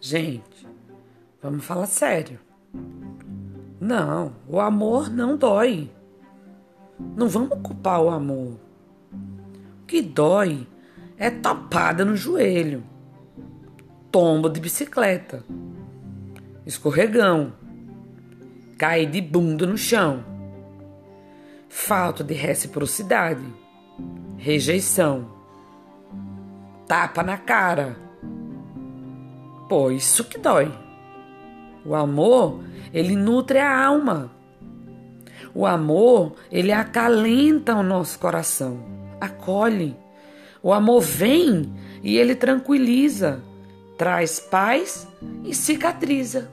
Gente, vamos falar sério. Não, o amor não dói. Não vamos culpar o amor. O que dói é topada no joelho, tombo de bicicleta, escorregão, cair de bunda no chão, falta de reciprocidade, rejeição, tapa na cara. Pô, isso que dói. O amor, ele nutre a alma. O amor, ele acalenta o nosso coração, acolhe. O amor vem e ele tranquiliza, traz paz e cicatriza.